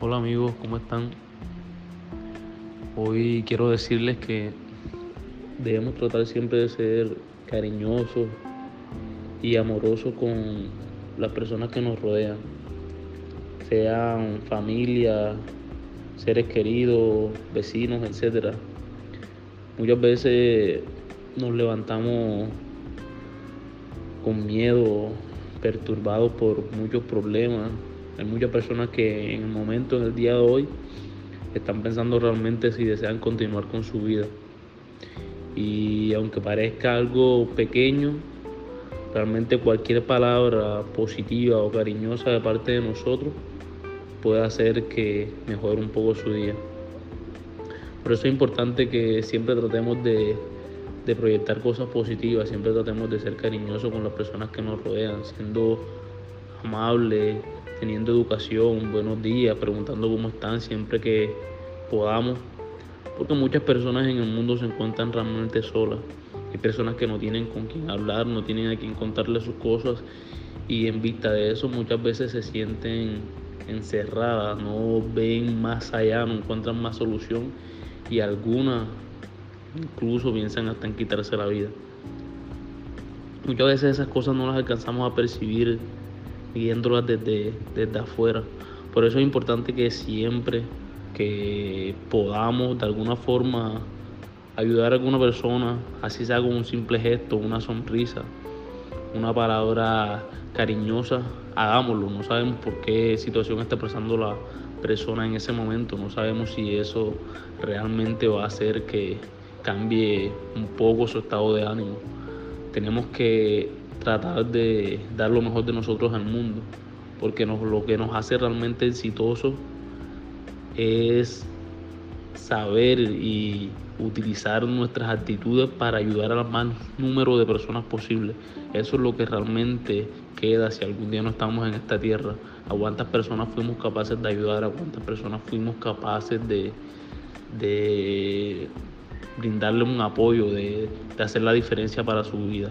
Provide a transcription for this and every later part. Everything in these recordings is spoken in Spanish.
Hola amigos, ¿cómo están? Hoy quiero decirles que debemos tratar siempre de ser cariñosos y amorosos con las personas que nos rodean, sean familia, seres queridos, vecinos, etc. Muchas veces nos levantamos con miedo, perturbados por muchos problemas. Hay muchas personas que en el momento, en el día de hoy, están pensando realmente si desean continuar con su vida. Y aunque parezca algo pequeño, realmente cualquier palabra positiva o cariñosa de parte de nosotros puede hacer que mejore un poco su día. Por eso es importante que siempre tratemos de, de proyectar cosas positivas, siempre tratemos de ser cariñosos con las personas que nos rodean, siendo amables, teniendo educación, buenos días, preguntando cómo están siempre que podamos, porque muchas personas en el mundo se encuentran realmente solas. Hay personas que no tienen con quién hablar, no tienen a quien contarle sus cosas y en vista de eso muchas veces se sienten encerradas, no ven más allá, no encuentran más solución y algunas incluso piensan hasta en quitarse la vida. Muchas veces esas cosas no las alcanzamos a percibir viéndolas desde, desde afuera. Por eso es importante que siempre que podamos de alguna forma ayudar a alguna persona, así sea con un simple gesto, una sonrisa, una palabra cariñosa, hagámoslo. No sabemos por qué situación está pasando la persona en ese momento, no sabemos si eso realmente va a hacer que cambie un poco su estado de ánimo. Tenemos que tratar de dar lo mejor de nosotros al mundo, porque nos, lo que nos hace realmente exitosos es saber y utilizar nuestras actitudes para ayudar al más número de personas posible. Eso es lo que realmente queda si algún día no estamos en esta tierra. A cuántas personas fuimos capaces de ayudar, a cuántas personas fuimos capaces de, de brindarle un apoyo, de, de hacer la diferencia para su vida.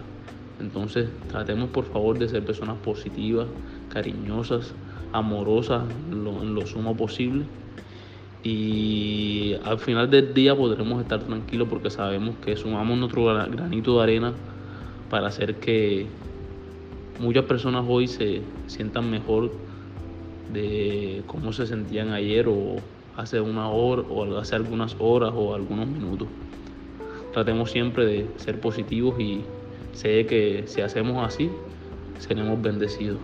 Entonces tratemos por favor de ser personas positivas, cariñosas, amorosas en lo, sumo posible. Y al final del día podremos estar tranquilos porque sabemos que sumamos nuestro granito de arena para hacer que muchas personas hoy se sientan mejor de cómo se sentían ayer o hace una hora o hace algunas horas o algunos minutos. Tratemos siempre de ser positivos y Sé que si hacemos así, seremos bendecidos.